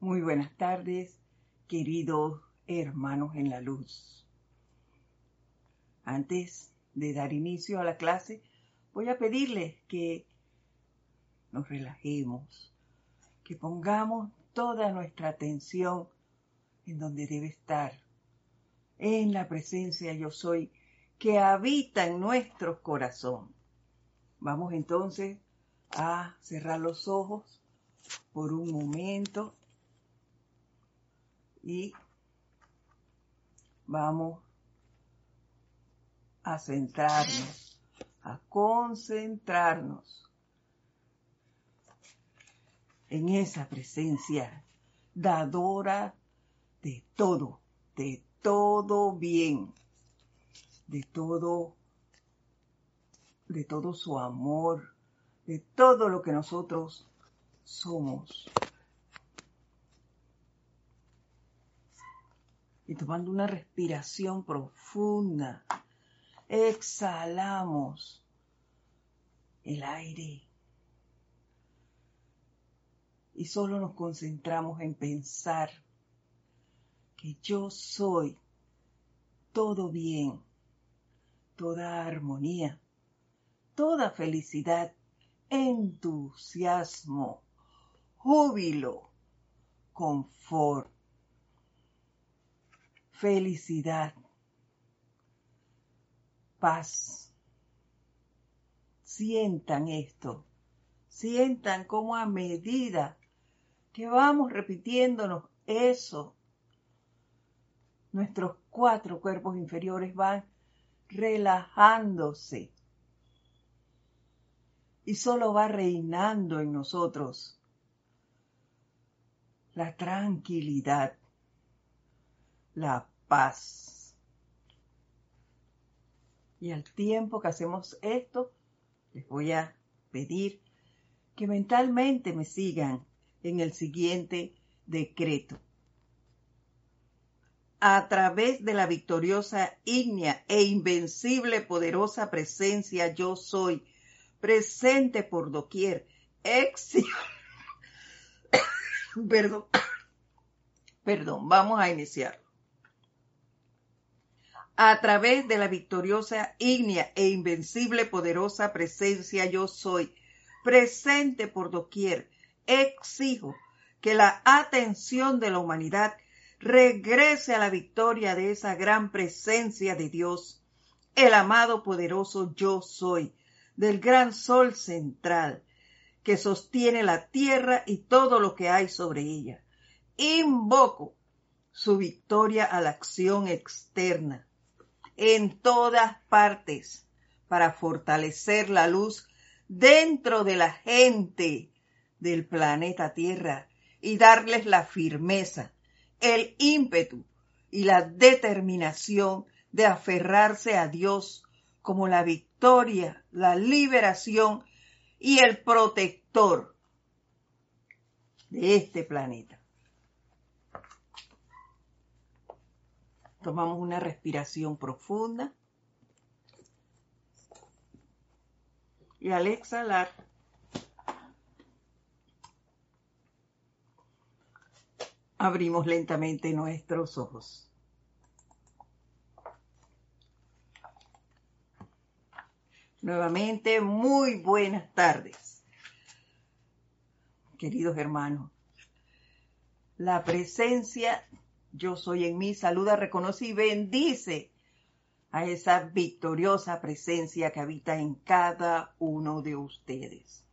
Muy buenas tardes, queridos hermanos en la luz. Antes de dar inicio a la clase, voy a pedirles que nos relajemos, que pongamos toda nuestra atención en donde debe estar, en la presencia yo soy que habita en nuestro corazón. Vamos entonces a cerrar los ojos por un momento y vamos a centrarnos, a concentrarnos en esa presencia dadora de todo, de todo bien, de todo, de todo su amor, de todo lo que nosotros somos. Y tomando una respiración profunda, exhalamos el aire. Y solo nos concentramos en pensar que yo soy todo bien, toda armonía, toda felicidad, entusiasmo, júbilo, confort, felicidad, paz. Sientan esto, sientan como a medida que vamos repitiéndonos eso, nuestros cuatro cuerpos inferiores van relajándose y solo va reinando en nosotros la tranquilidad, la paz. Y al tiempo que hacemos esto, les voy a pedir que mentalmente me sigan en el siguiente decreto. A través de la victoriosa, ígnea e invencible poderosa presencia yo soy, presente por doquier, ex... Perdón. Perdón, vamos a iniciar. A través de la victoriosa, ígnea e invencible poderosa presencia yo soy, presente por doquier, exijo que la atención de la humanidad regrese a la victoria de esa gran presencia de Dios, el amado poderoso yo soy, del gran sol central, que sostiene la tierra y todo lo que hay sobre ella. Invoco su victoria a la acción externa, en todas partes, para fortalecer la luz dentro de la gente del planeta Tierra y darles la firmeza, el ímpetu y la determinación de aferrarse a Dios como la victoria, la liberación y el protector de este planeta. Tomamos una respiración profunda y al exhalar abrimos lentamente nuestros ojos. Nuevamente, muy buenas tardes, queridos hermanos. La presencia, yo soy en mí, saluda, reconoce y bendice a esa victoriosa presencia que habita en cada uno de ustedes.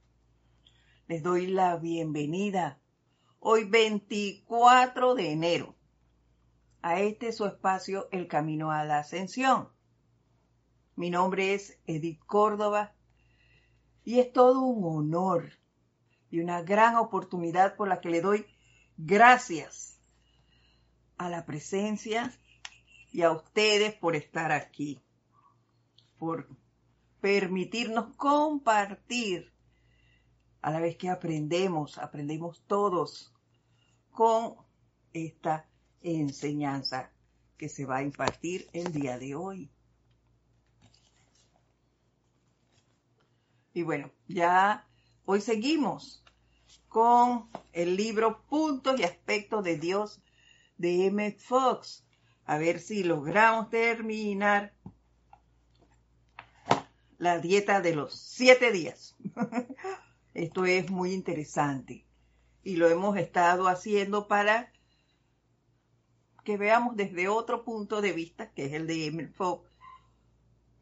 Les doy la bienvenida hoy 24 de enero, a este su espacio El Camino a la Ascensión. Mi nombre es Edith Córdoba y es todo un honor y una gran oportunidad por la que le doy gracias a la presencia y a ustedes por estar aquí, por permitirnos compartir a la vez que aprendemos, aprendemos todos con esta enseñanza que se va a impartir el día de hoy. Y bueno, ya hoy seguimos con el libro Puntos y Aspectos de Dios de Emmett Fox. A ver si logramos terminar la dieta de los siete días. Esto es muy interesante. Y lo hemos estado haciendo para que veamos desde otro punto de vista, que es el de Emmett Fox,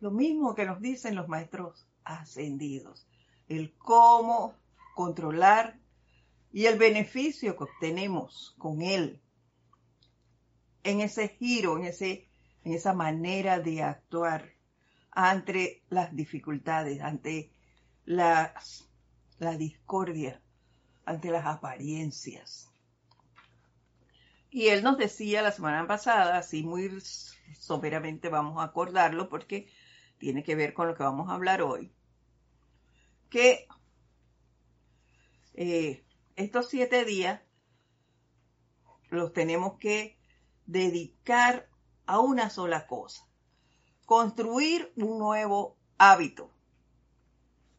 lo mismo que nos dicen los maestros ascendidos, el cómo controlar y el beneficio que obtenemos con él en ese giro, en, ese, en esa manera de actuar ante las dificultades, ante las, la discordia, ante las apariencias. Y él nos decía la semana pasada, así muy soberamente vamos a acordarlo porque tiene que ver con lo que vamos a hablar hoy, que eh, estos siete días los tenemos que dedicar a una sola cosa, construir un nuevo hábito,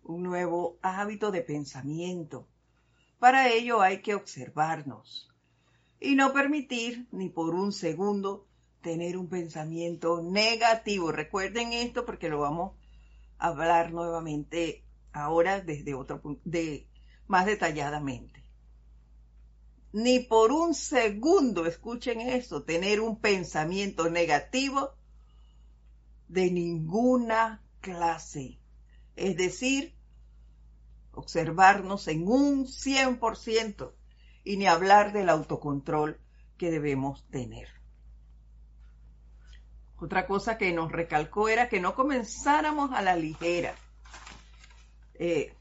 un nuevo hábito de pensamiento. Para ello hay que observarnos y no permitir ni por un segundo tener un pensamiento negativo. Recuerden esto porque lo vamos a hablar nuevamente ahora desde otro punto, de más detalladamente ni por un segundo, escuchen eso, tener un pensamiento negativo de ninguna clase. Es decir, observarnos en un 100% y ni hablar del autocontrol que debemos tener. Otra cosa que nos recalcó era que no comenzáramos a la ligera, eh,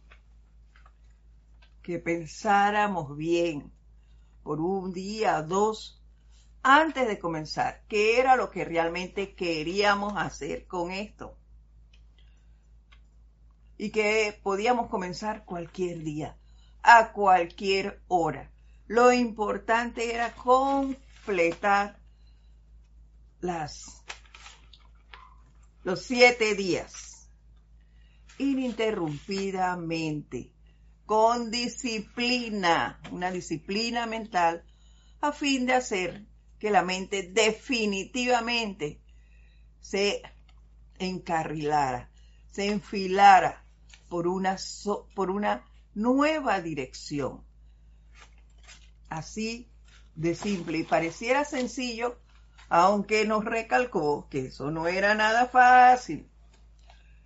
que pensáramos bien, por un día, dos, antes de comenzar, qué era lo que realmente queríamos hacer con esto. Y que podíamos comenzar cualquier día, a cualquier hora. Lo importante era completar las, los siete días ininterrumpidamente con disciplina, una disciplina mental, a fin de hacer que la mente definitivamente se encarrilara, se enfilara por una, por una nueva dirección. Así de simple y pareciera sencillo, aunque nos recalcó que eso no era nada fácil.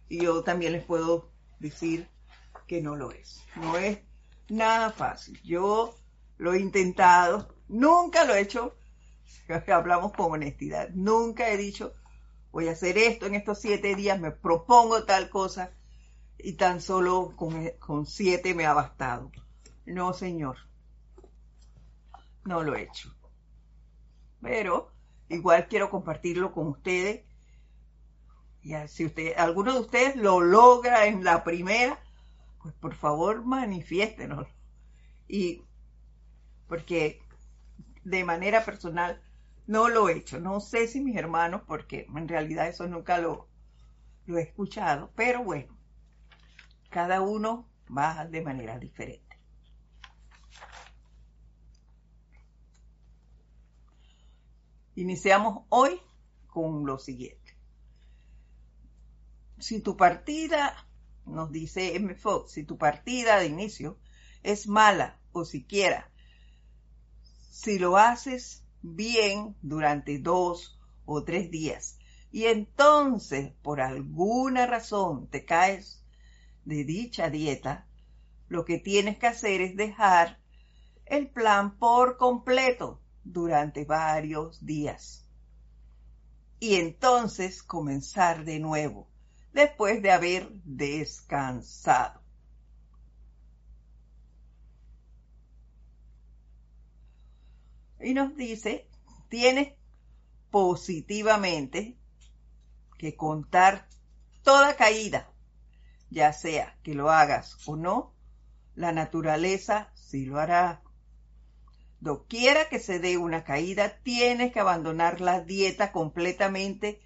Y yo también les puedo decir que no lo es. No es nada fácil. Yo lo he intentado, nunca lo he hecho, hablamos con honestidad, nunca he dicho, voy a hacer esto en estos siete días, me propongo tal cosa y tan solo con, con siete me ha bastado. No, señor, no lo he hecho. Pero igual quiero compartirlo con ustedes. Y si usted, alguno de ustedes lo logra en la primera, pues por favor manifiéstenos. Y porque de manera personal no lo he hecho. No sé si mis hermanos, porque en realidad eso nunca lo, lo he escuchado, pero bueno, cada uno va de manera diferente. Iniciamos hoy con lo siguiente. Si tu partida nos dice M. Fox, si tu partida de inicio es mala o siquiera, si lo haces bien durante dos o tres días y entonces por alguna razón te caes de dicha dieta, lo que tienes que hacer es dejar el plan por completo durante varios días. Y entonces comenzar de nuevo después de haber descansado. Y nos dice, tienes positivamente que contar toda caída, ya sea que lo hagas o no, la naturaleza sí lo hará. Doquiera que se dé una caída, tienes que abandonar la dieta completamente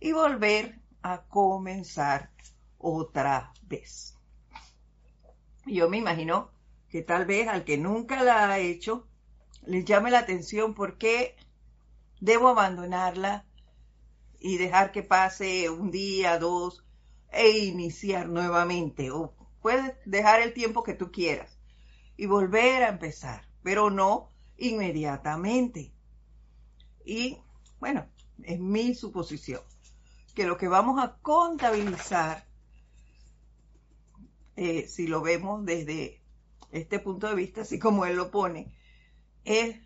y volver a comenzar otra vez. Yo me imagino que tal vez al que nunca la ha hecho les llame la atención por qué debo abandonarla y dejar que pase un día, dos, e iniciar nuevamente. O puedes dejar el tiempo que tú quieras y volver a empezar, pero no inmediatamente. Y bueno, es mi suposición, que lo que vamos a contabilizar, eh, si lo vemos desde este punto de vista, así como él lo pone, es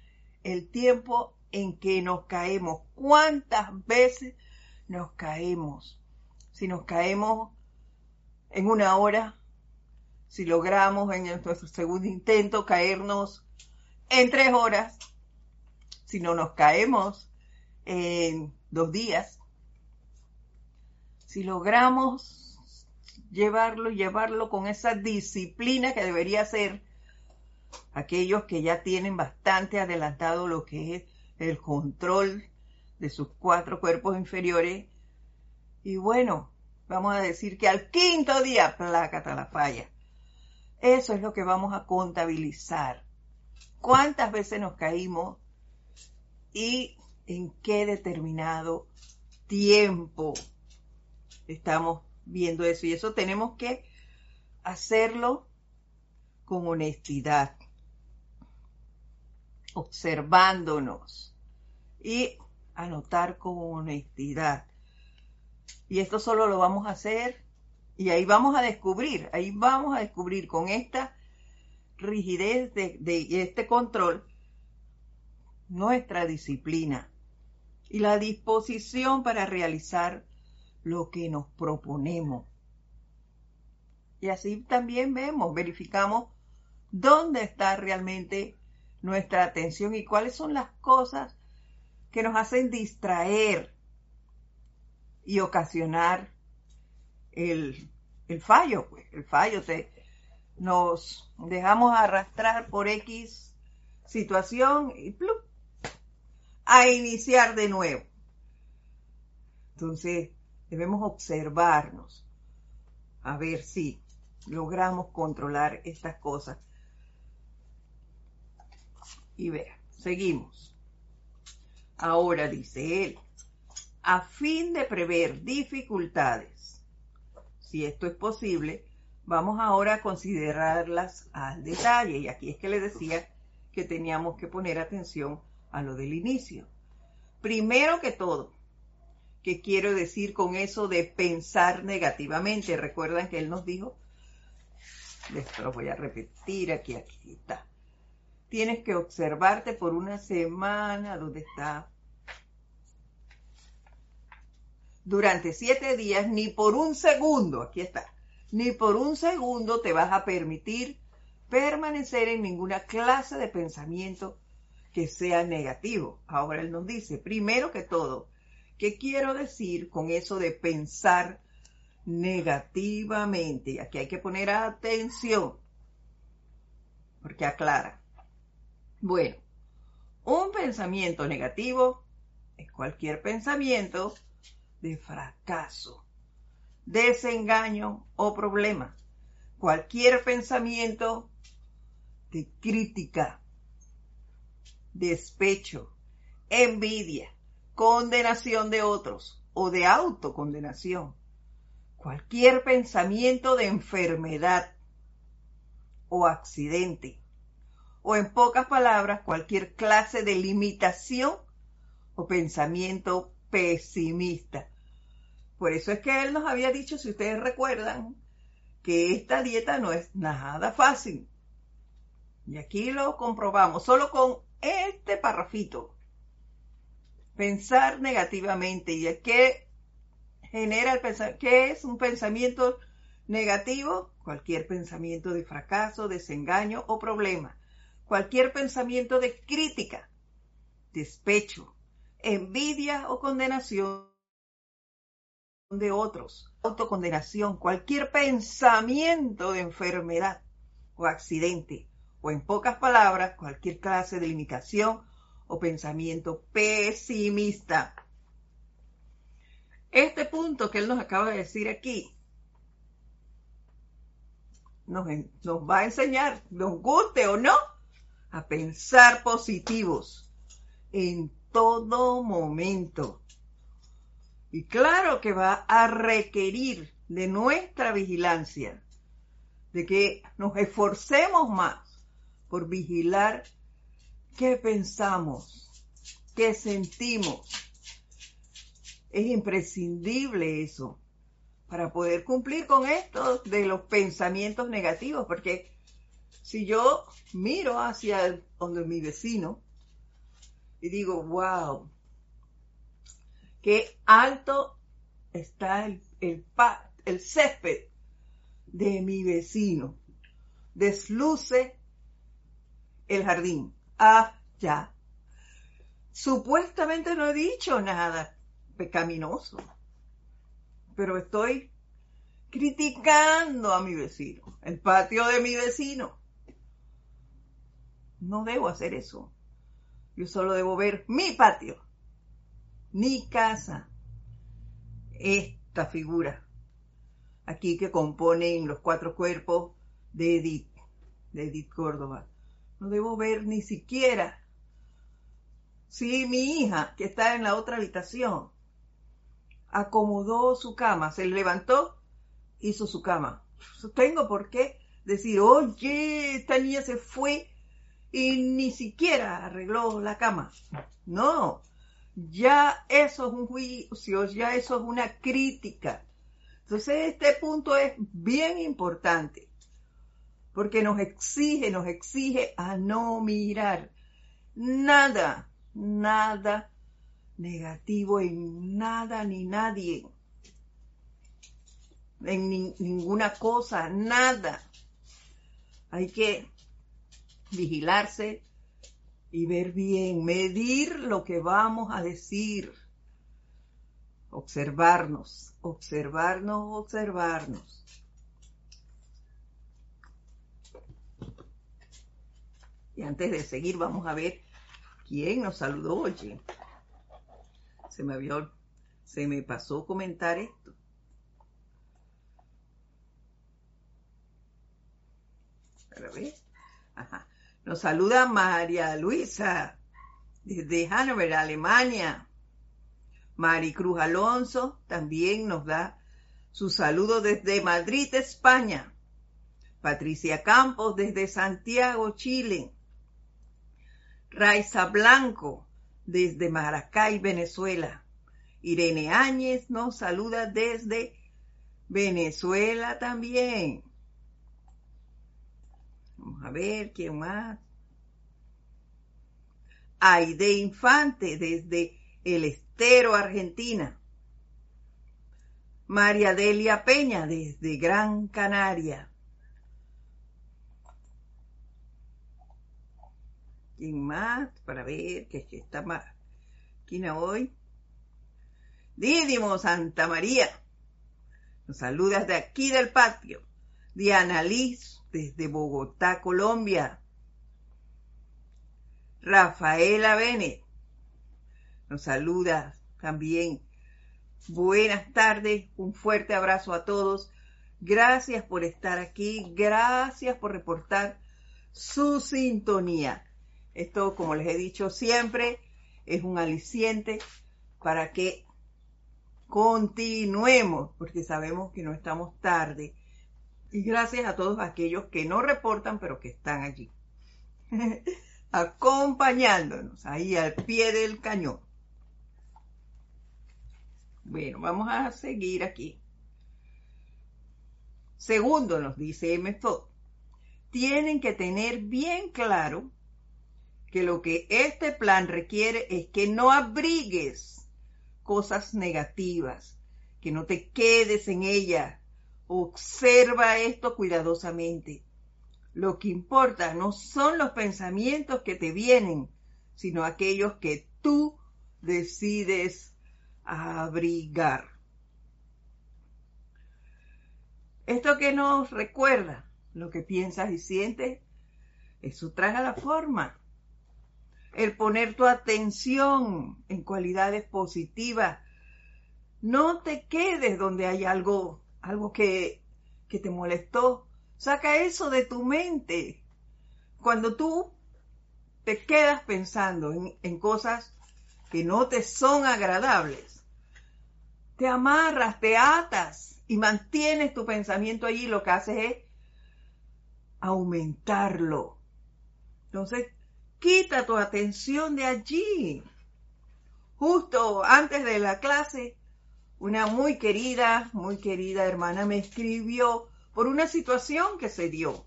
el tiempo en que nos caemos. ¿Cuántas veces nos caemos? Si nos caemos en una hora, si logramos en nuestro segundo intento caernos en tres horas, si no nos caemos en dos días, si logramos llevarlo, llevarlo con esa disciplina que debería ser aquellos que ya tienen bastante adelantado lo que es el control de sus cuatro cuerpos inferiores. Y bueno, vamos a decir que al quinto día, plácata la falla. Eso es lo que vamos a contabilizar. ¿Cuántas veces nos caímos y en qué determinado tiempo estamos viendo eso? Y eso tenemos que hacerlo con honestidad observándonos y anotar con honestidad. Y esto solo lo vamos a hacer y ahí vamos a descubrir, ahí vamos a descubrir con esta rigidez de, de este control nuestra disciplina y la disposición para realizar lo que nos proponemos. Y así también vemos, verificamos dónde está realmente nuestra atención y cuáles son las cosas que nos hacen distraer y ocasionar el, fallo, pues, el fallo. Te, nos dejamos arrastrar por X situación y ¡plup! a iniciar de nuevo. Entonces, debemos observarnos a ver si logramos controlar estas cosas y vea, seguimos. Ahora dice él, a fin de prever dificultades, si esto es posible, vamos ahora a considerarlas al detalle. Y aquí es que le decía que teníamos que poner atención a lo del inicio. Primero que todo, ¿qué quiero decir con eso de pensar negativamente? Recuerdan que él nos dijo, esto lo voy a repetir aquí, aquí está tienes que observarte por una semana donde está. Durante siete días, ni por un segundo, aquí está, ni por un segundo te vas a permitir permanecer en ninguna clase de pensamiento que sea negativo. Ahora él nos dice, primero que todo, ¿qué quiero decir con eso de pensar negativamente? Aquí hay que poner atención, porque aclara. Bueno, un pensamiento negativo es cualquier pensamiento de fracaso, desengaño o problema. Cualquier pensamiento de crítica, despecho, envidia, condenación de otros o de autocondenación. Cualquier pensamiento de enfermedad o accidente o en pocas palabras cualquier clase de limitación o pensamiento pesimista. Por eso es que él nos había dicho, si ustedes recuerdan, que esta dieta no es nada fácil. Y aquí lo comprobamos, solo con este parrafito. Pensar negativamente. ¿Y qué genera el pensamiento? ¿Qué es un pensamiento negativo? Cualquier pensamiento de fracaso, desengaño o problema cualquier pensamiento de crítica, despecho, envidia o condenación de otros, autocondenación, cualquier pensamiento de enfermedad o accidente, o en pocas palabras, cualquier clase de limitación o pensamiento pesimista. Este punto que él nos acaba de decir aquí nos, nos va a enseñar, nos guste o no, a pensar positivos en todo momento. Y claro que va a requerir de nuestra vigilancia, de que nos esforcemos más por vigilar qué pensamos, qué sentimos. Es imprescindible eso para poder cumplir con esto de los pensamientos negativos, porque si yo miro hacia donde mi vecino y digo, wow, qué alto está el, el, el césped de mi vecino, desluce el jardín. Ya. Supuestamente no he dicho nada pecaminoso pero estoy criticando a mi vecino, el patio de mi vecino. No debo hacer eso. Yo solo debo ver mi patio, mi casa, esta figura aquí que componen los cuatro cuerpos de Edith, de Edith Córdoba. No debo ver ni siquiera si mi hija, que está en la otra habitación, acomodó su cama, se levantó, hizo su cama. Tengo por qué decir, oye, esta niña se fue y ni siquiera arregló la cama. No, ya eso es un juicio, ya eso es una crítica. Entonces este punto es bien importante, porque nos exige, nos exige a no mirar nada, nada negativo en nada ni nadie, en ninguna cosa, nada. Hay que vigilarse y ver bien, medir lo que vamos a decir, observarnos, observarnos, observarnos. Y antes de seguir, vamos a ver quién nos saludó, oye se me había, se me pasó comentar esto. Nos saluda María Luisa desde Hannover, Alemania. Maricruz Alonso también nos da su saludo desde Madrid, España. Patricia Campos desde Santiago, Chile. Raiza Blanco desde Maracay, Venezuela. Irene Áñez nos saluda desde Venezuela también. Vamos a ver quién más. Aide Infante desde El Estero, Argentina. María Delia Peña desde Gran Canaria. ¿Quién más? Para ver que, está más. ¿Quién hoy? Dídimo Santa María. Nos saludas de aquí del patio. Diana Liz desde Bogotá, Colombia. Rafaela Bene nos saluda también. Buenas tardes, un fuerte abrazo a todos. Gracias por estar aquí, gracias por reportar su sintonía. Esto, como les he dicho siempre, es un aliciente para que continuemos, porque sabemos que no estamos tarde. Y gracias a todos aquellos que no reportan, pero que están allí, acompañándonos ahí al pie del cañón. Bueno, vamos a seguir aquí. Segundo, nos dice M. tienen que tener bien claro que lo que este plan requiere es que no abrigues cosas negativas, que no te quedes en ella. Observa esto cuidadosamente. Lo que importa no son los pensamientos que te vienen, sino aquellos que tú decides abrigar. Esto que nos recuerda lo que piensas y sientes, eso traga la forma el poner tu atención en cualidades positivas. No te quedes donde hay algo, algo que, que te molestó, Saca eso de tu mente. Cuando tú te quedas pensando en, cosas que no te son agradables, te amarras, te atas y mantienes tu pensamiento allí, lo que haces es aumentarlo. Entonces, quita tu atención de allí. Justo antes de la clase, una muy querida, muy querida hermana me escribió por una situación que se dio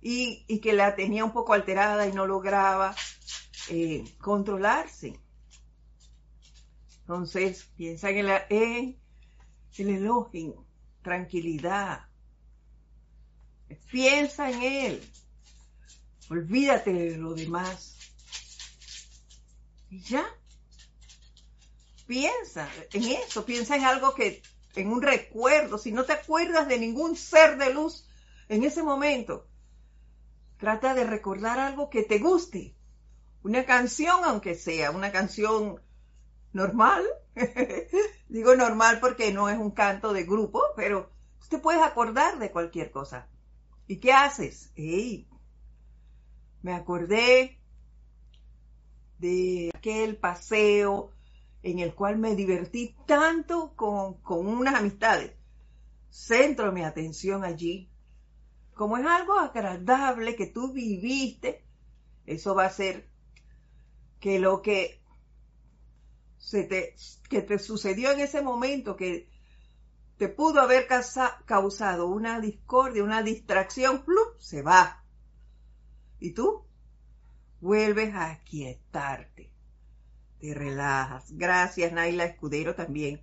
y, que la tenía un poco alterada y no lograba eh, controlarse. Entonces, piensa en el, en el elogio, tranquilidad. Piensa en él. Olvídate de lo demás. Y ya. Piensa en eso, piensa en algo que, en un recuerdo, si no te acuerdas de ningún ser de luz en ese momento, trata de recordar algo que te guste. Una canción, aunque sea una canción normal, digo normal porque no es un canto de grupo, pero usted puede acordar de cualquier cosa. ¿Y qué haces? Hey, me acordé de aquel paseo en el cual me divertí tanto con, unas amistades. Centro mi atención allí. Como es algo agradable que tú viviste, eso va a ser que lo que se te, que te sucedió en ese momento, que te pudo haber causado una discordia, una distracción, se va. Y tú vuelves a quietarte te relajas. Gracias, Naila Escudero también.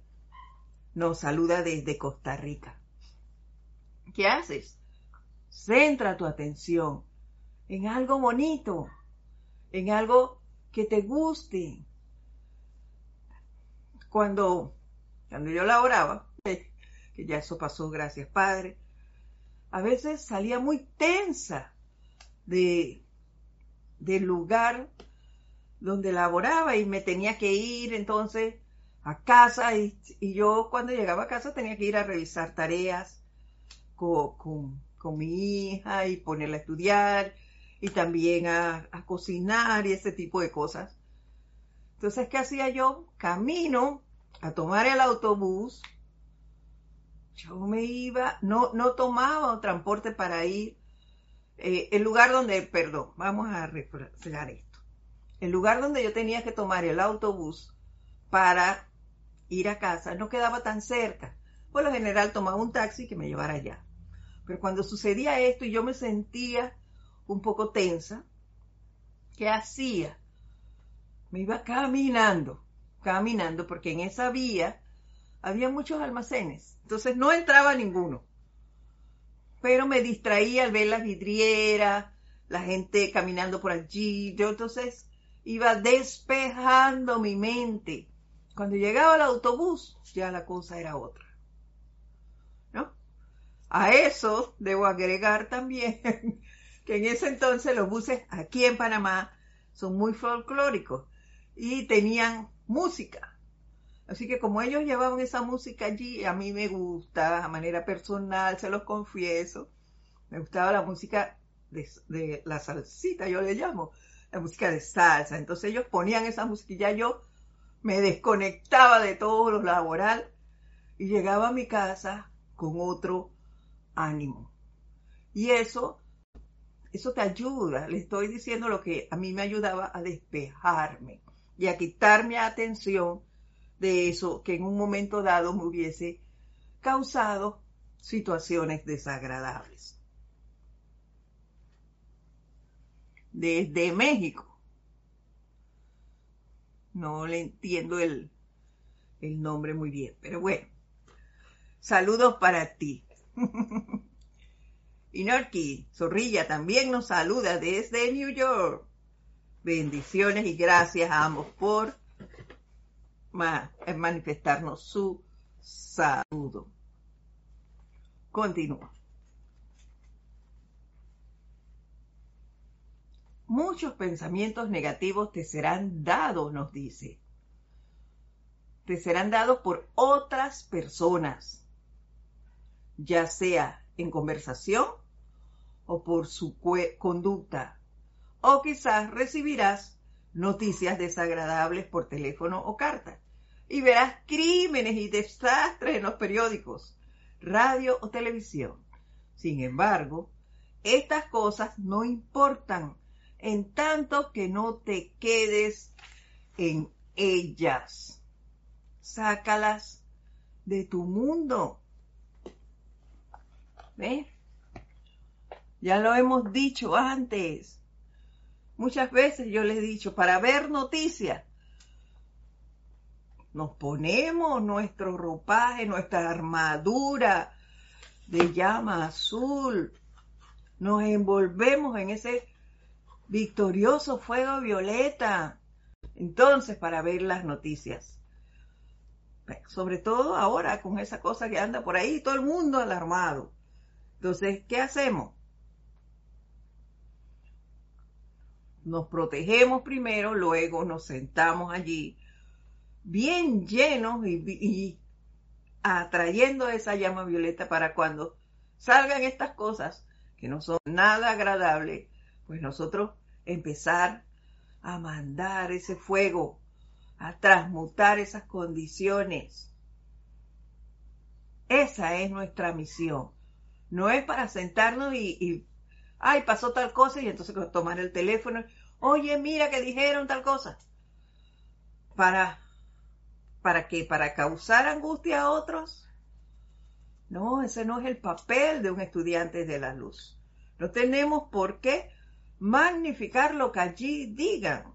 Nos saluda desde Costa Rica. ¿Qué haces? Centra tu atención en algo bonito, en algo que te guste. Cuando, cuando yo la oraba, que ya eso pasó, gracias Padre, a veces salía muy tensa de, del lugar donde laboraba y me tenía que ir entonces a casa y, yo cuando llegaba a casa tenía que ir a revisar tareas con, mi hija y ponerla a estudiar y también a, a, cocinar y ese tipo de cosas. Entonces, ¿qué hacía yo? Camino a tomar el autobús. Yo me iba, no, no tomaba transporte para ir. Eh, el lugar donde, perdón, vamos a refrescar esto el lugar donde yo tenía que tomar el autobús para ir a casa no quedaba tan cerca. Por lo general tomaba un taxi que me llevara allá. Pero cuando sucedía esto y yo me sentía un poco tensa, ¿qué hacía? Me iba caminando, caminando, porque en esa vía había muchos almacenes. Entonces no entraba ninguno. Pero me distraía al ver las vidrieras, la gente caminando por allí. Yo entonces iba despejando mi mente. Cuando llegaba el autobús, ya la cosa era otra. ¿No? A eso debo agregar también que en ese entonces los buses aquí en Panamá son muy folclóricos y tenían música. Así que como ellos llevaban esa música allí, a mí me gusta, a manera personal, se los confieso, me gustaba la música de, de la salsita, yo le llamo, la música de salsa. Entonces ellos ponían esa ya yo me desconectaba de todo lo laboral y llegaba a mi casa con otro ánimo. Y eso, eso te ayuda. Le estoy diciendo lo que a mí me ayudaba a despejarme y a quitarme atención de eso que en un momento dado me hubiese causado situaciones desagradables. desde México. No le entiendo el, el nombre muy bien, pero bueno. Saludos para ti. y Norki Zorrilla también nos saluda desde New York. Bendiciones y gracias a ambos por manifestarnos su saludo. Continúa. muchos pensamientos negativos te serán dados, nos dice. Te serán dados por otras personas, ya sea en conversación o por su conducta. O quizás recibirás noticias desagradables por teléfono o carta. Y verás crímenes y desastres en los periódicos, radio o televisión. Sin embargo, estas cosas no importan en tanto que no te quedes en ellas. Sácalas de tu mundo. ¿Ves? Ya lo hemos dicho antes. Muchas veces yo les he dicho, para ver noticias, nos ponemos nuestro ropaje, nuestra armadura de llama azul, nos envolvemos en ese victorioso fuego violeta, entonces para ver las noticias. Sobre todo ahora con esa cosa que anda por ahí, todo el mundo alarmado. Entonces, ¿qué hacemos? Nos protegemos primero, luego nos sentamos allí, bien llenos y, y atrayendo esa llama violeta para cuando salgan estas cosas que no son nada agradables, pues nosotros empezar a mandar ese fuego, a transmutar esas condiciones. Esa es nuestra misión. No es para sentarnos y, ay, pasó tal cosa y entonces tomar el teléfono, oye, mira que dijeron tal cosa. Para, ¿para qué? ¿Para causar angustia a otros? No, ese no es el papel de un estudiante de la luz. No tenemos por qué magnificar lo que allí digan.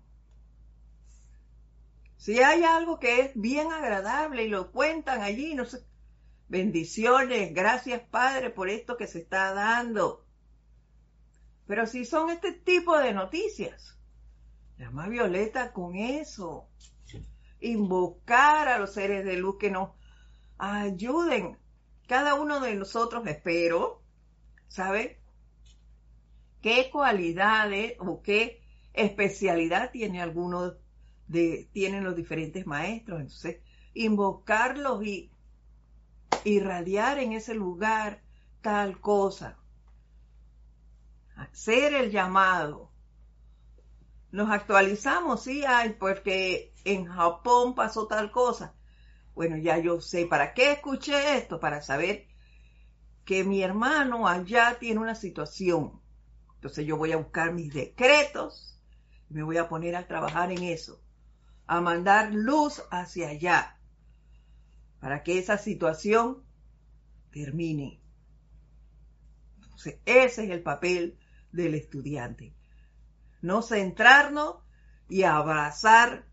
Si hay algo que es bien agradable y lo cuentan allí, no sé, bendiciones, gracias Padre por esto que se está dando. Pero si son este tipo de noticias, llama Violeta con eso. Invocar a los seres de luz que nos ayuden. Cada uno de nosotros, espero, ¿sabe? qué cualidades o qué especialidad tiene alguno de, tienen los diferentes maestros. Entonces, invocarlos y irradiar en ese lugar tal cosa. Hacer el llamado. Nos actualizamos, sí, hay, porque en Japón pasó tal cosa. Bueno, ya yo sé, ¿para qué escuché esto? Para saber que mi hermano allá tiene una situación entonces yo voy a buscar mis decretos y me voy a poner a trabajar en eso, a mandar luz hacia allá, para que esa situación termine. Entonces ese es el papel del estudiante. No centrarnos y abrazar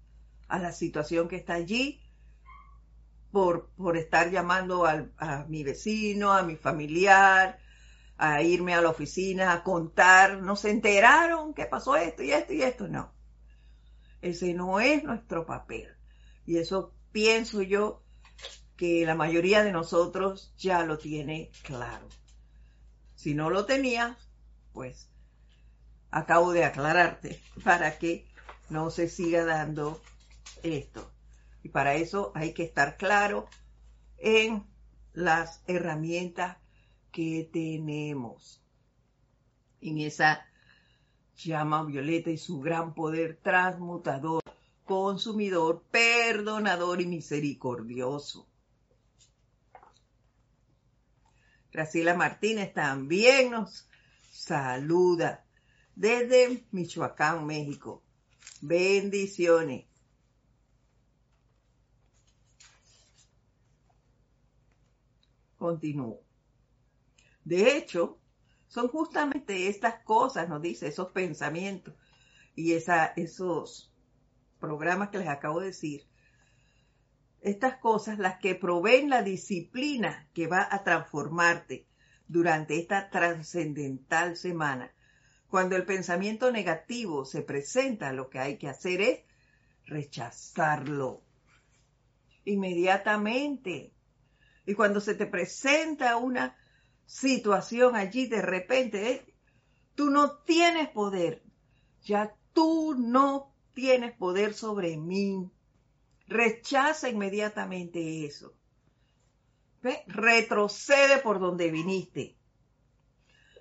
a la situación que está allí por, por estar llamando a mi vecino, a mi familiar, a irme a la oficina a contar, no se enteraron que pasó esto y esto y esto, no. Ese no es nuestro papel. Y eso pienso yo que la mayoría de nosotros ya lo tiene claro. Si no lo tenía, pues acabo de aclararte para que no se siga dando esto. Y para eso hay que estar claro en las herramientas que tenemos en esa llama violeta y su gran poder transmutador, consumidor, perdonador y misericordioso. Graciela Martínez también nos saluda desde Michoacán, México. Bendiciones. Continúo. De hecho, son justamente estas cosas, nos dice, esos pensamientos y esos programas que les acabo de decir, estas cosas las que proveen la disciplina que va a transformarte durante esta trascendental semana. Cuando el pensamiento negativo se presenta, lo que hay que hacer es rechazarlo inmediatamente. Y cuando se te presenta una situación allí de repente, ¿eh? tú no tienes poder, ya tú no tienes poder sobre mí. Rechaza inmediatamente eso. Retrocede por donde viniste.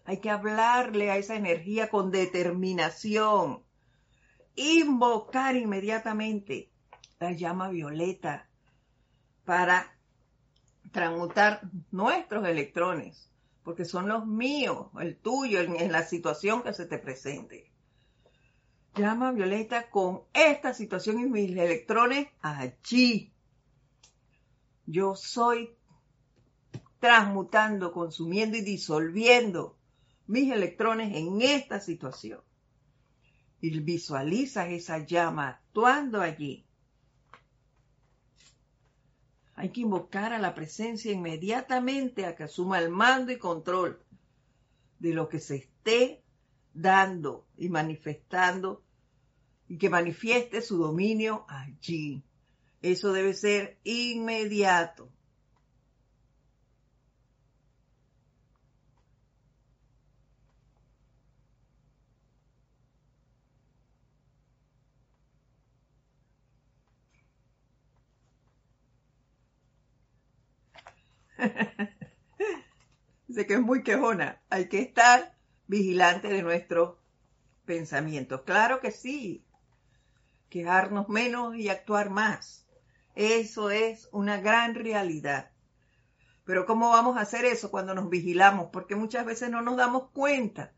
Hay que hablarle a esa energía con determinación. Invocar inmediatamente la llama violeta para transmutar nuestros electrones, porque son los míos, el tuyo, en, la situación que se te presente. Llama violeta con esta situación y mis electrones allí. Yo soy transmutando, consumiendo y disolviendo mis electrones en esta situación. Y visualizas esa llama actuando allí hay que invocar a la presencia inmediatamente a que asuma el mando y control de lo que se esté dando y manifestando y que manifieste su dominio allí. Eso debe ser inmediato. Dice que es muy quejona. Hay que estar vigilante de nuestros pensamientos. Claro que sí. Quejarnos menos y actuar más. Eso es una gran realidad. Pero ¿cómo vamos a hacer eso cuando nos vigilamos? Porque muchas veces no nos damos cuenta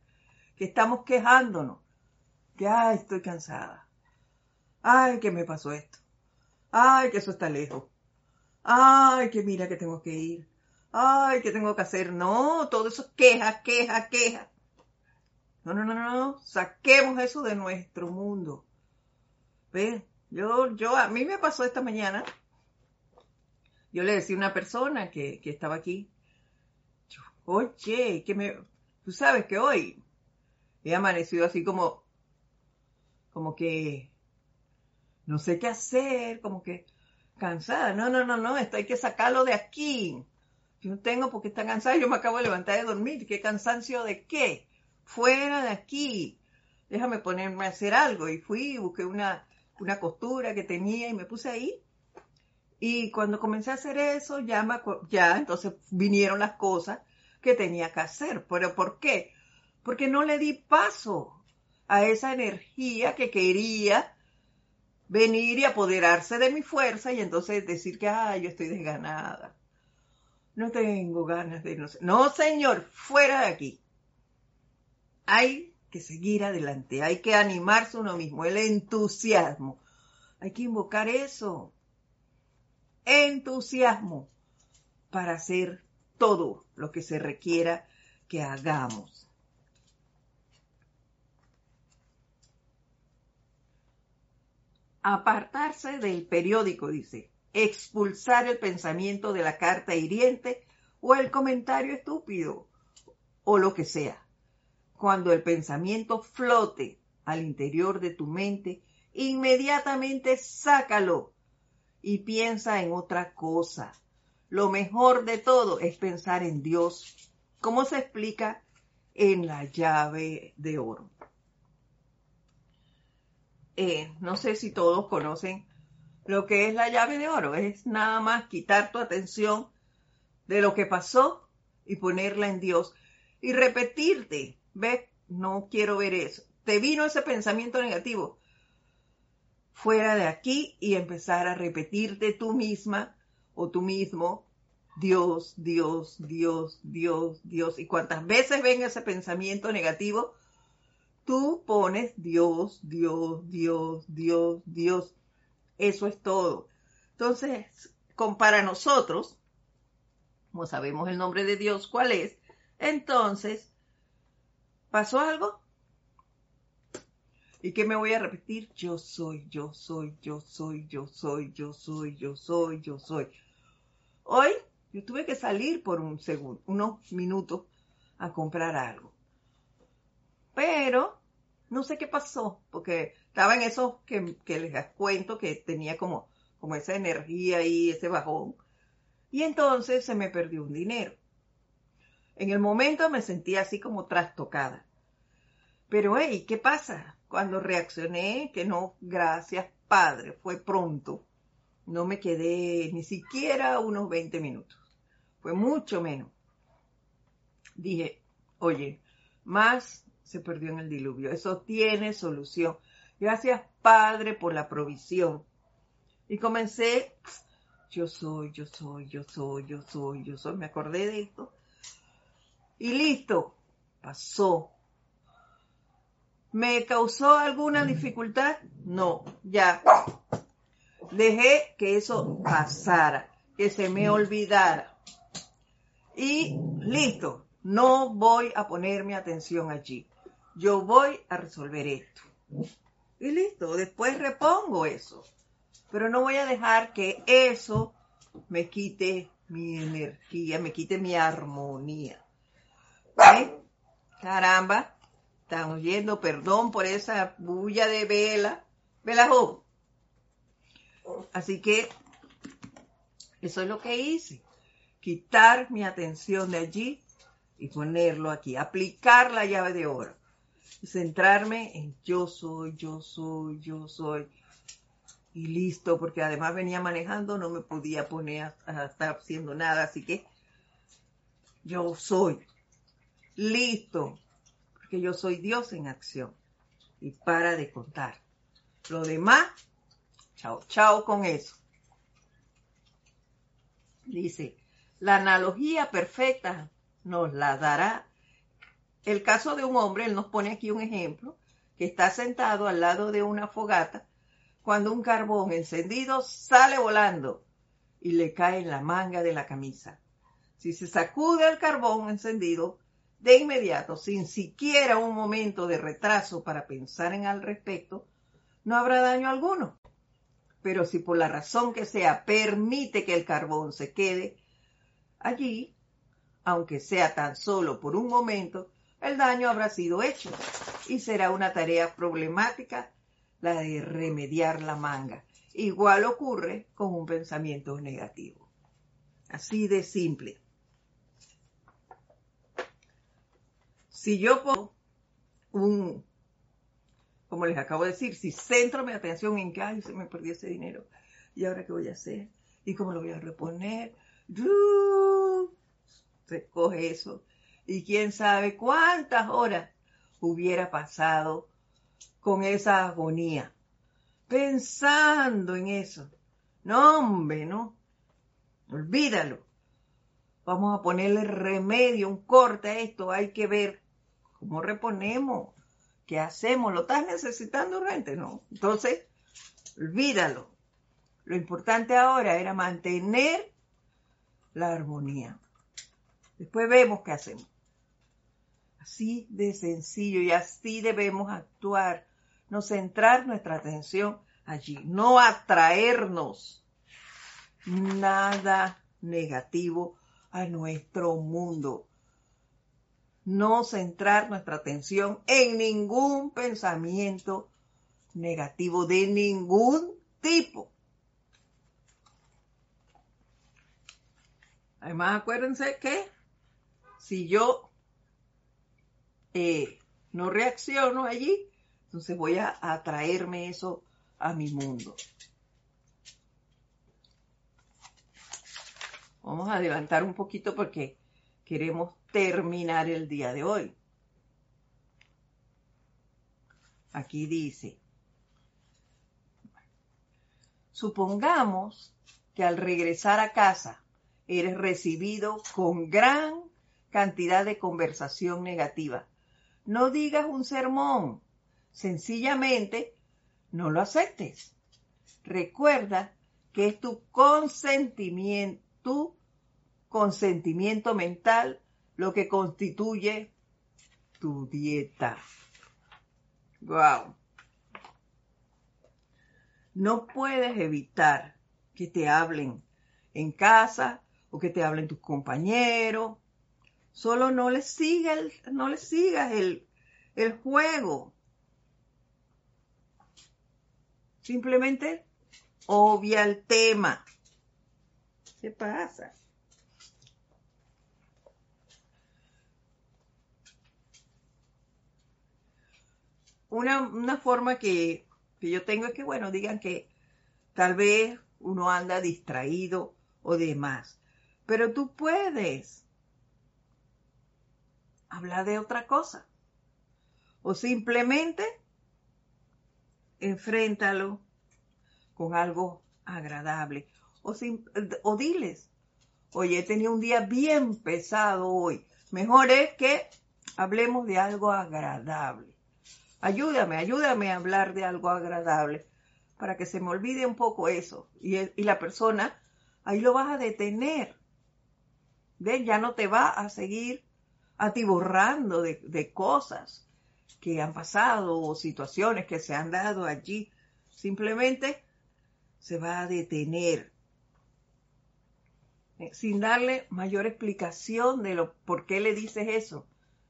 que estamos quejándonos. Que, ay, estoy cansada. Ay, que me pasó esto. Ay, que eso está lejos. Ay, que mira que tengo que ir ay, ¿qué tengo que hacer? No, todo eso es queja, queja, queja. No, no, no, no, saquemos eso de nuestro mundo. ¿Ves? Yo, yo, a mí me pasó esta mañana. Yo le decía a una persona que, que estaba aquí, oye, que me, tú sabes que hoy he amanecido así como, como que, no sé qué hacer, como que cansada. No, no, no, no, esto hay que sacarlo de aquí. No tengo porque está cansada, yo me acabo de levantar de dormir. ¿Qué cansancio de qué? Fuera de aquí. Déjame ponerme a hacer algo. Y fui, busqué una, una costura que tenía y me puse ahí. Y cuando comencé a hacer eso, ya, me, ya entonces vinieron las cosas que tenía que hacer. ¿Pero por qué? Porque no le di paso a esa energía que quería venir y apoderarse de mi fuerza y entonces decir que, ay, yo estoy desganada no tengo ganas de no No, señor, fuera de aquí. Hay que seguir adelante, hay que animarse uno mismo, el entusiasmo. Hay que invocar eso. Entusiasmo para hacer todo lo que se requiera que hagamos. Apartarse del periódico, dice expulsar el pensamiento de la carta hiriente o el comentario estúpido o lo que sea. Cuando el pensamiento flote al interior de tu mente, inmediatamente sácalo y piensa en otra cosa. Lo mejor de todo es pensar en Dios, como se explica en la llave de oro. Eh, no sé si todos conocen lo que es la llave de oro. Es nada más quitar tu atención de lo que pasó y ponerla en Dios y repetirte, ve, no quiero ver eso. Te vino ese pensamiento negativo. Fuera de aquí y empezar a repetirte tú misma o tú mismo, Dios, Dios, Dios, Dios, Dios. Y cuantas veces venga ese pensamiento negativo, tú pones Dios, Dios, Dios, Dios, Dios. Eso es todo. Entonces, para nosotros, como sabemos el nombre de Dios cuál es, entonces, ¿pasó algo? ¿Y qué me voy a repetir? Yo soy, yo soy, yo soy, yo soy, yo soy, yo soy, yo soy. Hoy yo tuve que salir por un segundo, unos minutos a comprar algo. Pero no sé qué pasó, porque estaba en eso que, les cuento que tenía como, como esa energía y ese bajón. Y entonces se me perdió un dinero. En el momento me sentía así como trastocada. Pero, hey, ¿qué pasa? Cuando reaccioné, que no, gracias, padre, fue pronto. No me quedé ni siquiera unos 20 minutos. Fue mucho menos. Dije, oye, más se perdió en el diluvio. Eso tiene solución. Gracias, Padre, por la provisión. Y comencé, yo soy, yo soy, yo soy, yo soy, yo soy. Me acordé de esto. Y listo, pasó. ¿Me causó alguna dificultad? No, ya. Dejé que eso pasara, que se me olvidara. Y listo, no voy a poner mi atención allí. Yo voy a resolver esto. Y listo, después repongo eso. Pero no voy a dejar que eso me quite mi energía, me quite mi armonía. ¿Eh? Caramba, están oyendo, perdón por esa bulla de vela. Velajo. Así que eso es lo que hice. Quitar mi atención de allí y ponerlo aquí. Aplicar la llave de oro. Centrarme en yo soy, yo soy, yo soy. Y listo, porque además venía manejando, no me podía poner a, estar haciendo nada. Así que yo soy. Listo. Porque yo soy Dios en acción. Y para de contar. Lo demás, chao, chao con eso. Dice, la analogía perfecta nos la dará el caso de un hombre, él nos pone aquí un ejemplo, que está sentado al lado de una fogata cuando un carbón encendido sale volando y le cae en la manga de la camisa. Si se sacude el carbón encendido, de inmediato, sin siquiera un momento de retraso para pensar en al respecto, no habrá daño alguno. Pero si por la razón que sea permite que el carbón se quede allí, aunque sea tan solo por un momento, el daño habrá sido hecho y será una tarea problemática la de remediar la manga. Igual ocurre con un pensamiento negativo. Así de simple. Si yo pongo un, como les acabo de decir, si centro mi atención en que, ay, se me perdió ese dinero, ¿y ahora qué voy a hacer? ¿Y cómo lo voy a reponer? Se coge eso y quién sabe cuántas horas hubiera pasado con esa agonía, pensando en eso. No, hombre, no. Olvídalo. Vamos a ponerle remedio, un corte a esto. Hay que ver cómo reponemos, qué hacemos. ¿Lo estás necesitando urgente? No. Entonces, olvídalo. Lo importante ahora era mantener la armonía. Después vemos qué hacemos. Así de sencillo y así debemos actuar, no centrar nuestra atención allí, no atraernos nada negativo a nuestro mundo. No centrar nuestra atención en ningún pensamiento negativo de ningún tipo. Además, acuérdense que si yo eh, no reacciono allí, entonces voy a atraerme eso a mi mundo. Vamos a adelantar un poquito porque queremos terminar el día de hoy. Aquí dice, supongamos que al regresar a casa eres recibido con gran cantidad de conversación negativa no digas un sermón, sencillamente no lo aceptes. Recuerda que es tu consentimiento, tu consentimiento mental lo que constituye tu dieta. Wow. No puedes evitar que te hablen en casa o que te hablen tus compañeros Solo no le sigas el, no le sigas el, el juego. Simplemente obvia el tema. ¿Qué pasa? Una, una forma que, que yo tengo es que, bueno, digan que tal vez uno anda distraído o demás. Pero tú puedes habla de otra cosa. O simplemente enfréntalo con algo agradable. O, o diles, oye, he tenido un día bien pesado hoy. Mejor es que hablemos de algo agradable. Ayúdame, ayúdame a hablar de algo agradable para que se me olvide un poco eso. Y, y la persona, ahí lo vas a detener. ¿Ves? Ya no te va a seguir atiborrando de, de cosas que han pasado o situaciones que se han dado allí. Simplemente se va a detener eh, sin darle mayor explicación de lo por qué le dices eso.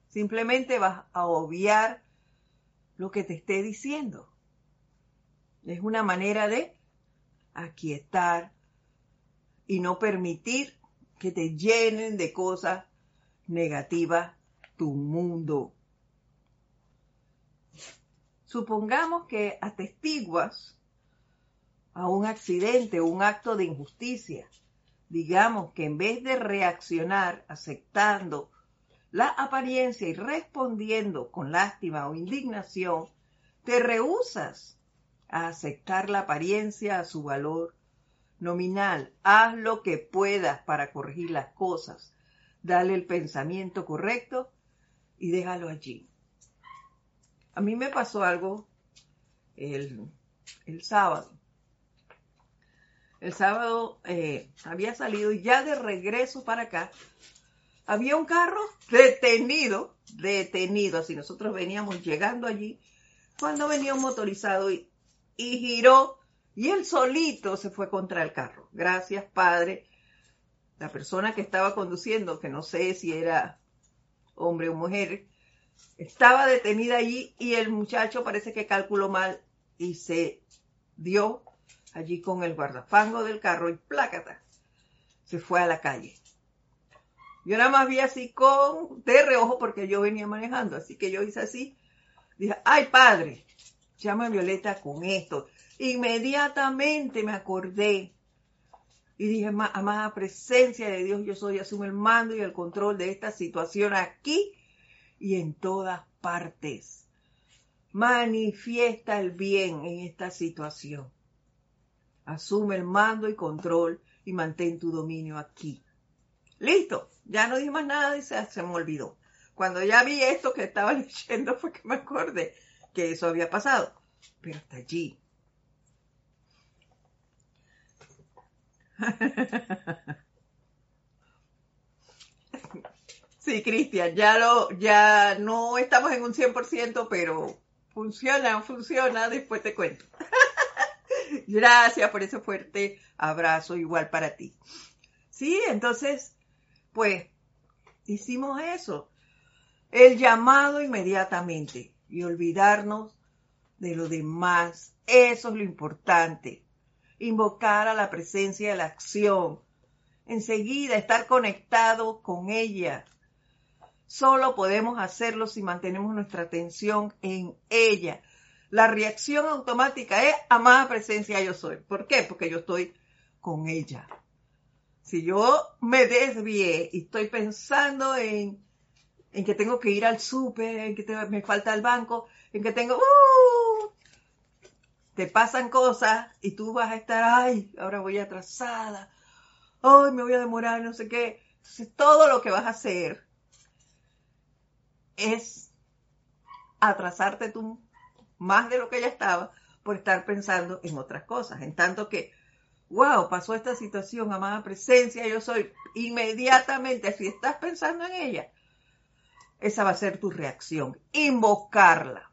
Simplemente vas a obviar lo que te esté diciendo. Es una manera de aquietar y no permitir que te llenen de cosas negativas tu mundo. Supongamos que atestiguas a un accidente o un acto de injusticia digamos que en vez de reaccionar aceptando la apariencia y respondiendo con lástima o indignación, te rehusas a aceptar la apariencia a su valor nominal. Haz lo que puedas para corregir las cosas. Dale el pensamiento correcto y déjalo allí. A mí me pasó algo el, el sábado el sábado eh, había salido y ya de regreso para acá había un carro detenido, detenido, así nosotros veníamos llegando allí, cuando venía un motorizado y, y giró y él solito se fue contra el carro. Gracias, Padre. La persona que estaba conduciendo, que no sé si era hombre o mujer, estaba detenida allí y el muchacho parece que calculó mal y se dio allí con el guardafango del carro y plácata, se fue a la calle. Yo nada más vi así con, de reojo porque yo venía manejando, así que yo hice así, dije, ay padre, llama a Violeta con esto. Inmediatamente me acordé y dije, amada presencia de Dios, yo soy, asumo el mando y el control de esta situación aquí y en todas partes. Manifiesta el bien en esta situación. Asume el mando y control y mantén tu dominio aquí. Listo, ya no dije más nada y se, se me olvidó. Cuando ya vi esto que estaba leyendo fue que me acordé que eso había pasado. Pero hasta allí. Sí, Cristian, ya lo, ya no estamos en un 100%, pero funciona, funciona, después te cuento. Gracias por ese fuerte abrazo igual para ti. Sí, entonces, pues, hicimos eso. El llamado inmediatamente y olvidarnos de lo demás. Eso es lo importante. Invocar a la presencia de la acción. Enseguida estar conectado con ella. Solo podemos hacerlo si mantenemos nuestra atención en ella la reacción automática es amada presencia yo soy. ¿Por qué? Porque yo estoy con ella. Si yo me desvié y estoy pensando en, en que tengo que ir al súper, en que me falta el banco, en que tengo, ¡uh! Te pasan cosas y tú vas a estar, ay, ahora voy atrasada, ay, me voy a demorar, no sé qué. Entonces, todo lo que vas a hacer es atrasarte tú más de lo que ya estaba por estar pensando en otras cosas. En tanto que, wow, pasó esta situación, amada presencia, yo soy inmediatamente, si estás pensando en ella, esa va a ser tu reacción, invocarla,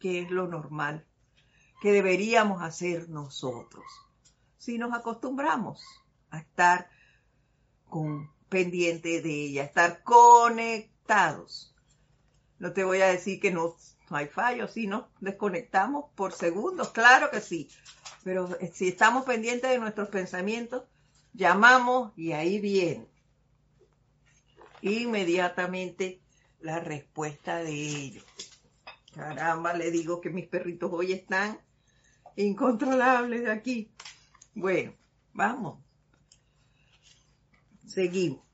que es lo normal, que deberíamos hacer nosotros. Si nos acostumbramos a estar con, pendiente de ella, estar conectados. No te voy a decir que no no hay fallo, sí, ¿no? Desconectamos por segundos, claro que sí. Pero eh, si estamos pendientes de nuestros pensamientos, llamamos y ahí viene inmediatamente la respuesta de ellos. Caramba, le digo que mis perritos hoy están incontrolables de aquí. Bueno, vamos. Seguimos.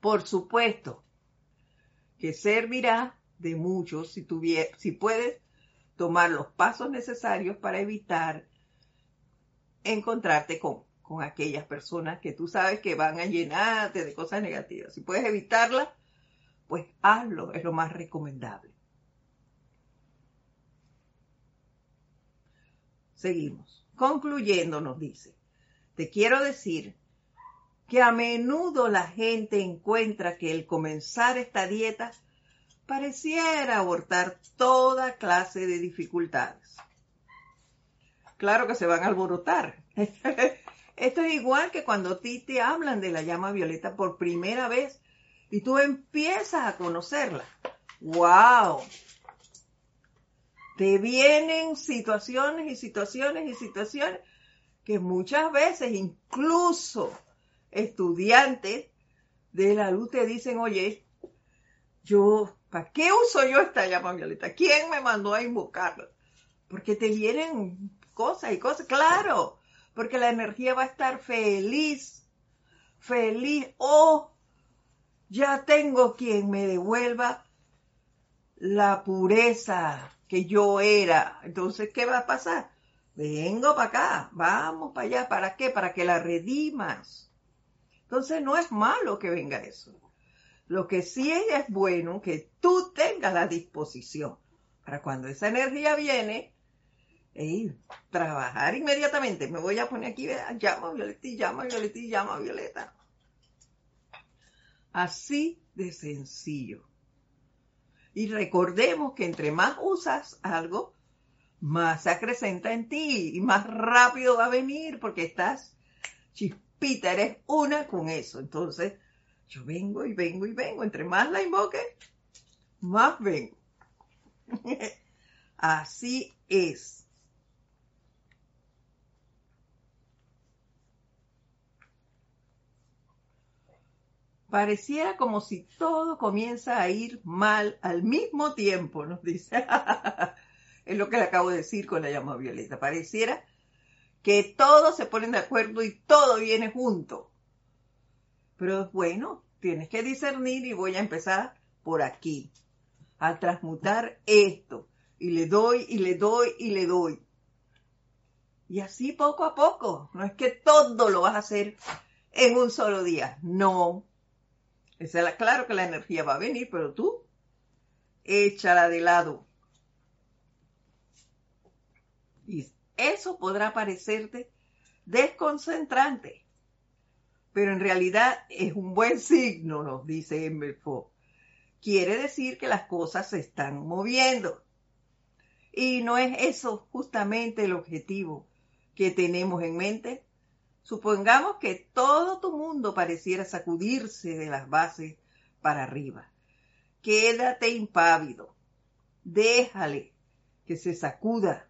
Por supuesto, que servirá de mucho si, si puedes tomar los pasos necesarios para evitar encontrarte con, con aquellas personas que tú sabes que van a llenarte de cosas negativas. Si puedes evitarlas, pues hazlo, es lo más recomendable. Seguimos. Concluyendo, nos dice, te quiero decir que a menudo la gente encuentra que el comenzar esta dieta pareciera abortar toda clase de dificultades. Claro que se van a alborotar. Esto es igual que cuando a ti te hablan de la llama violeta por primera vez y tú empiezas a conocerla. ¡Wow! Te vienen situaciones y situaciones y situaciones que muchas veces incluso estudiantes de la luz te dicen, oye, yo, ¿para qué uso yo esta llama violeta? ¿Quién me mandó a invocarla? Porque te vienen cosas y cosas, claro, porque la energía va a estar feliz, feliz, oh, ya tengo quien me devuelva la pureza que yo era. Entonces, ¿qué va a pasar? Vengo para acá, vamos para allá. ¿Para qué? Para que la redimas. Entonces, no es malo que venga eso. Lo que sí es bueno que tú tengas la disposición para cuando esa energía viene, trabajar inmediatamente. Me voy a poner aquí, llama a Violeta llama a Violeta llama a Violeta. Así de sencillo. Y recordemos que entre más usas algo, más se acrecenta en ti y más rápido va a venir porque estás chispita, eres una con eso. Entonces, yo vengo y vengo y vengo. Entre más la invoque, más vengo. Así es. Pareciera como si todo comienza a ir mal al mismo tiempo, nos dice. es lo que le acabo de decir con la llama violeta. Pareciera que todos se ponen de acuerdo y todo viene junto. Pero bueno, tienes que discernir y voy a empezar por aquí, a transmutar esto. Y le doy y le doy y le doy. Y así poco a poco. No es que todo lo vas a hacer en un solo día. No, claro que la energía va a venir, pero tú échala de lado. Y eso podrá parecerte desconcentrante, pero en realidad es un buen signo, nos dice Ember Quiere decir que las cosas se están moviendo. Y no es eso justamente el objetivo que tenemos en mente. Supongamos que todo tu mundo pareciera sacudirse de las bases para arriba. Quédate impávido. Déjale que se sacuda.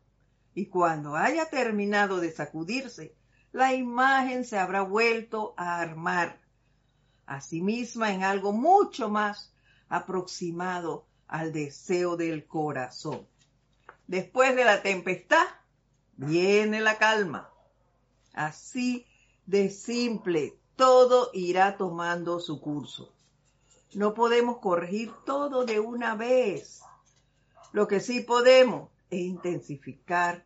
Y cuando haya terminado de sacudirse, la imagen se habrá vuelto a armar a sí misma en algo mucho más aproximado al deseo del corazón. Después de la tempestad, viene la calma. Así de simple, todo irá tomando su curso. No podemos corregir todo de una vez. Lo que sí podemos es intensificar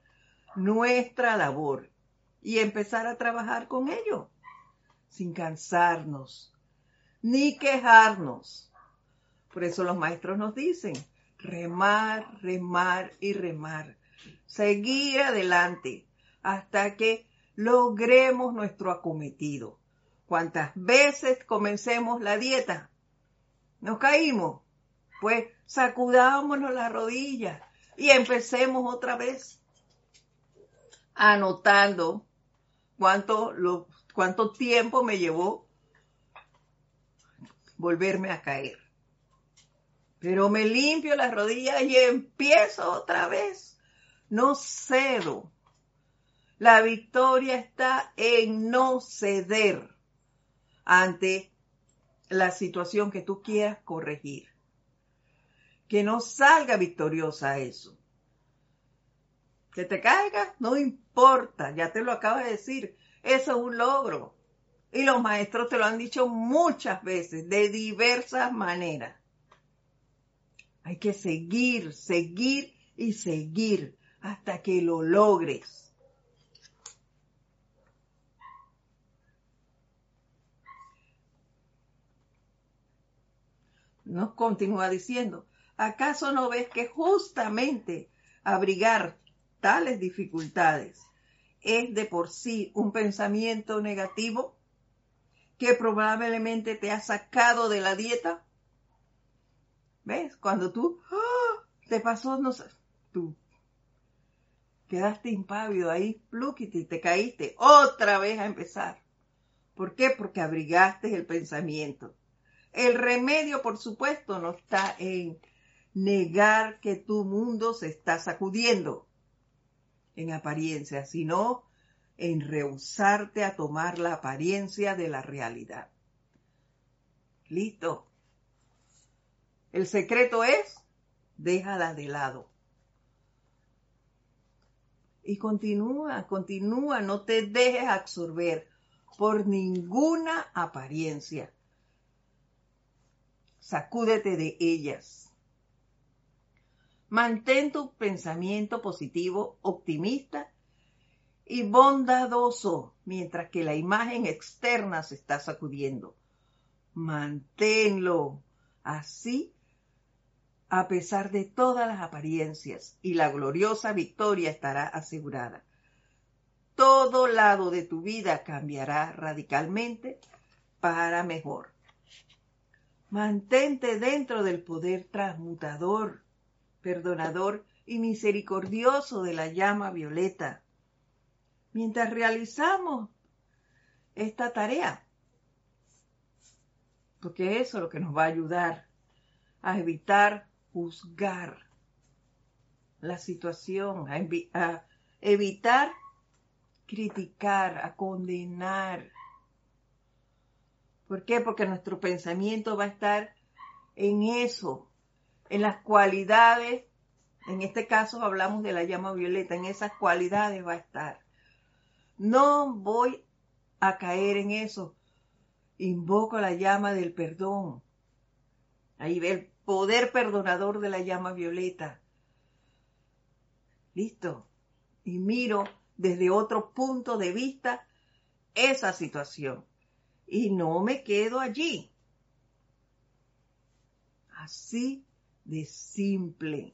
nuestra labor y empezar a trabajar con ello, sin cansarnos, ni quejarnos. Por eso los maestros nos dicen, remar, remar y remar, seguir adelante hasta que logremos nuestro acometido. Cuantas veces comencemos la dieta, nos caímos, pues sacudámonos las rodillas y empecemos otra vez anotando cuánto, lo, cuánto tiempo me llevó volverme a caer. Pero me limpio las rodillas y empiezo otra vez. No cedo. La victoria está en no ceder ante la situación que tú quieras corregir. Que no salga victoriosa eso. Que te caiga, no importa, ya te lo acabo de decir, eso es un logro. Y los maestros te lo han dicho muchas veces, de diversas maneras. Hay que seguir, seguir y seguir hasta que lo logres. Nos continúa diciendo, ¿acaso no ves que justamente abrigar tales dificultades es de por sí un pensamiento negativo que probablemente te ha sacado de la dieta? ¿Ves? Cuando tú ¡ah! te pasó, no sé, tú quedaste impávido ahí, plúquite, te caíste otra vez a empezar. ¿Por qué? Porque abrigaste el pensamiento. El remedio, por supuesto, no está en negar que tu mundo se está sacudiendo en apariencia, sino en rehusarte a tomar la apariencia de la realidad. Listo. El secreto es, déjala de lado. Y continúa, continúa, no te dejes absorber por ninguna apariencia. Sacúdete de ellas. Mantén tu pensamiento positivo, optimista y bondadoso mientras que la imagen externa se está sacudiendo. Manténlo así a pesar de todas las apariencias, y la gloriosa victoria estará asegurada. Todo lado de tu vida cambiará radicalmente para mejor. Mantente dentro del poder transmutador, perdonador y misericordioso de la llama violeta. Mientras realizamos esta tarea, porque eso es lo que nos va a ayudar a evitar juzgar la situación, a, evitar criticar, a condenar. ¿Por qué? Porque nuestro pensamiento va a estar en eso, en las cualidades, en este caso hablamos de la llama violeta, en esas cualidades va a estar. No voy a caer en eso. Invoco la llama del perdón. Ahí ve poder perdonador de la llama violeta. Listo. Y miro desde otro punto de vista esa situación. Y no me quedo allí. Así de simple.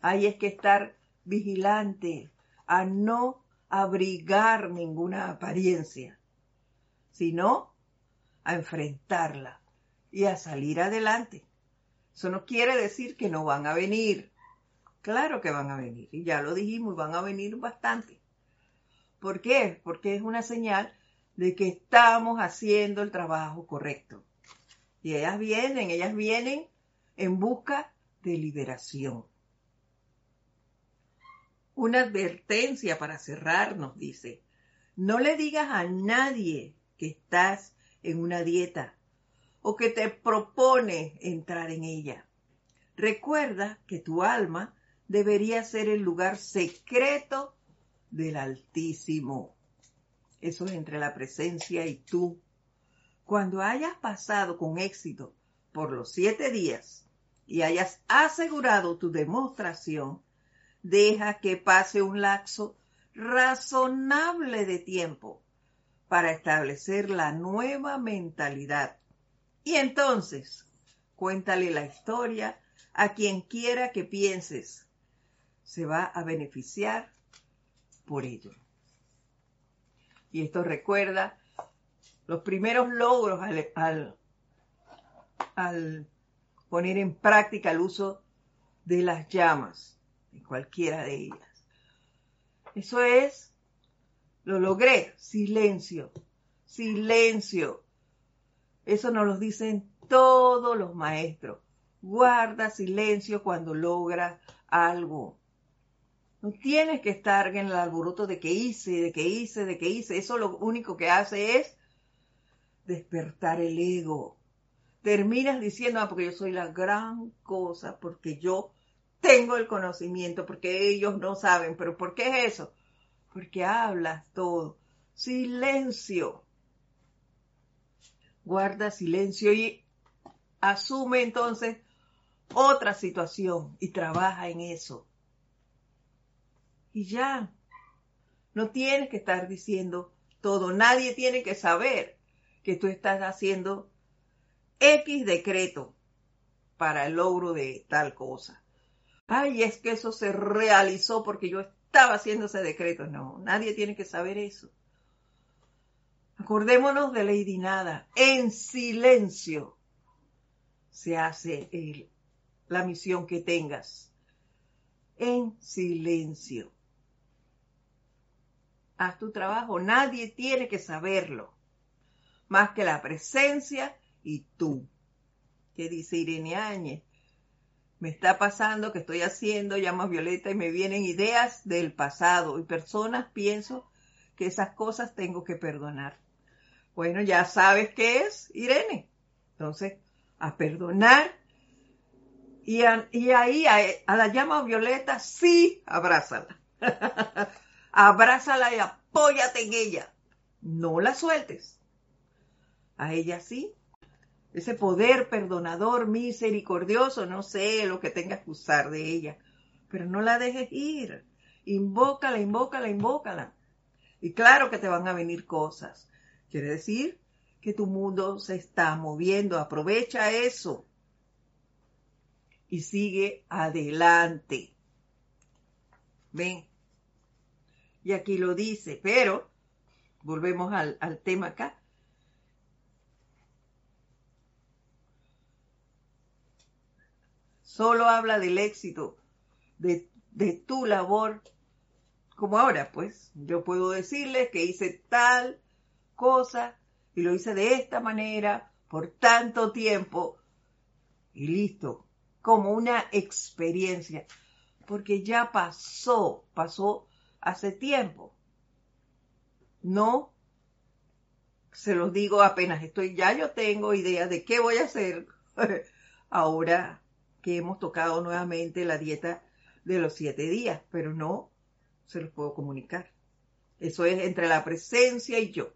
Hay es que estar vigilante a no abrigar ninguna apariencia, sino a enfrentarla y a salir adelante. Eso no quiere decir que no van a venir. Claro que van a venir. Y ya lo dijimos, van a venir bastante. ¿Por qué? Porque es una señal de que estamos haciendo el trabajo correcto. Y ellas vienen, ellas vienen en busca de liberación. Una advertencia para cerrarnos, dice. No le digas a nadie que estás en una dieta o que te propone entrar en ella. Recuerda que tu alma debería ser el lugar secreto del Altísimo. Eso es entre la presencia y tú. Cuando hayas pasado con éxito por los siete días y hayas asegurado tu demostración, deja que pase un lapso razonable de tiempo para establecer la nueva mentalidad y entonces, cuéntale la historia a quien quiera que pienses. Se va a beneficiar por ello. Y esto recuerda los primeros logros al, al, poner en práctica el uso de las llamas, en cualquiera de ellas. Eso es, lo logré, silencio, silencio. Eso nos lo dicen todos los maestros. Guarda silencio cuando logras algo. No tienes que estar en el alboroto de que hice, de que hice, de que hice. Eso lo único que hace es despertar el ego. Terminas diciendo, ah, porque yo soy la gran cosa, porque yo tengo el conocimiento, porque ellos no saben. Pero ¿por qué es eso? Porque hablas todo. Silencio guarda silencio y asume entonces otra situación y trabaja en eso. Y ya, no tienes que estar diciendo todo, nadie tiene que saber que tú estás haciendo X decreto para el logro de tal cosa. Ay, es que eso se realizó porque yo estaba haciendo ese decreto. No, nadie tiene que saber eso. Acordémonos de Lady Nada. En silencio se hace el, la misión que tengas. En silencio. Haz tu trabajo. Nadie tiene que saberlo. Más que la presencia y tú. ¿Qué dice Irene Áñez? Me está pasando que estoy haciendo llamas violeta y me vienen ideas del pasado y personas pienso que esas cosas tengo que perdonar. Bueno, ya sabes qué es, Irene. Entonces, a perdonar y, y ahí a, a, la llama violeta sí, abrázala. abrázala y apóyate en ella. No la sueltes. A ella sí. Ese poder perdonador, misericordioso, no sé lo que tengas que usar de ella, pero no la dejes ir. Invócala, invócala, invócala. Y claro que te van a venir cosas. Quiere decir que tu mundo se está moviendo. Aprovecha eso. Y sigue adelante. Ven. Y aquí lo dice, pero volvemos al, al tema acá. Solo habla del éxito de, de tu labor. Como ahora, pues, yo puedo decirles que hice tal cosa y lo hice de esta manera por tanto tiempo y listo, como una experiencia, porque ya pasó, pasó hace tiempo. No se los digo apenas estoy, ya yo tengo idea de qué voy a hacer ahora que hemos tocado nuevamente la dieta de los siete días, pero no se los puedo comunicar. Eso es entre la presencia y yo.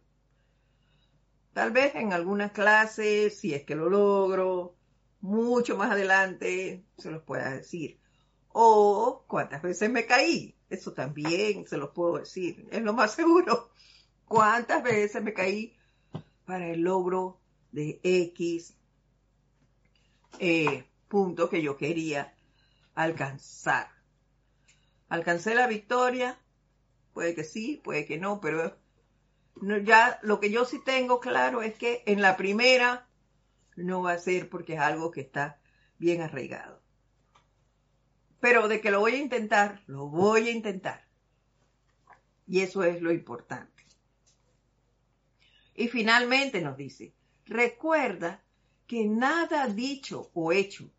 Tal vez en algunas clases, si es que lo logro, mucho más adelante se los pueda decir. O cuántas veces me caí, eso también se los puedo decir, es lo más seguro. Cuántas veces me caí para el logro de X eh, punto que yo quería alcanzar. ¿Alcancé la victoria? Puede que sí, puede que no, pero ya lo que yo sí tengo claro es que en la primera no va a ser porque es algo que está bien arraigado. Pero de que lo voy a intentar, lo voy a intentar. Y eso es lo importante. Y finalmente nos dice, recuerda que nada dicho o hecho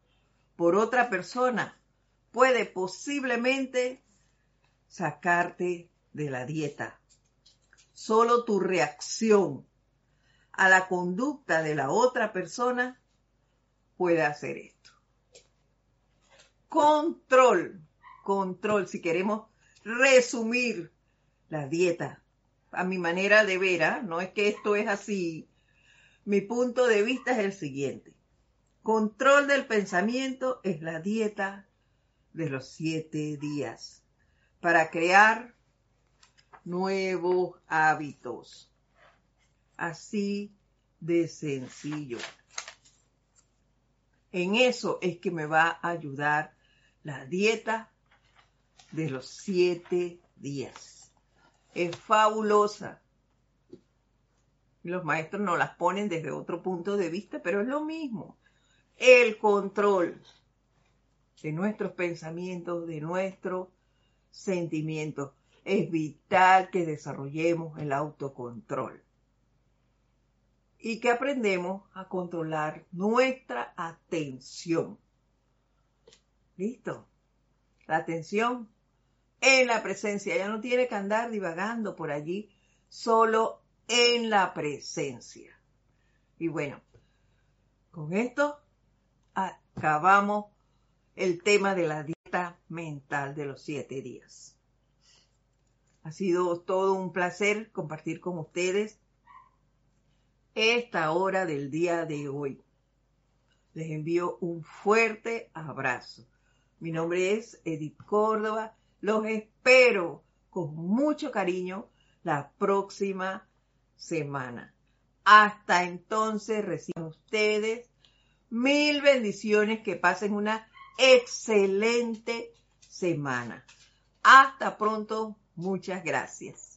por otra persona puede posiblemente sacarte de la dieta Solo tu reacción a la conducta de la otra persona puede hacer esto. Control, control, si queremos resumir la dieta a mi manera de ver, ¿ah? no es que esto es así. Mi punto de vista es el siguiente. Control del pensamiento es la dieta de los siete días para crear nuevos hábitos. Así de sencillo. En eso es que me va a ayudar la dieta de los siete días. Es fabulosa. Los maestros no las ponen desde otro punto de vista, pero es lo mismo. El control de nuestros pensamientos, de nuestros sentimientos es vital que desarrollemos el autocontrol y que aprendemos a controlar nuestra atención. ¿Listo? La atención en la presencia. Ya no tiene que andar divagando por allí, solo en la presencia. Y bueno, con esto acabamos el tema de la dieta mental de los siete días. Ha sido todo un placer compartir con ustedes esta hora del día de hoy. Les envío un fuerte abrazo. Mi nombre es Edith Córdoba. Los espero con mucho cariño la próxima semana. Hasta entonces reciban ustedes mil bendiciones, que pasen una excelente semana. Hasta pronto, muchas gracias.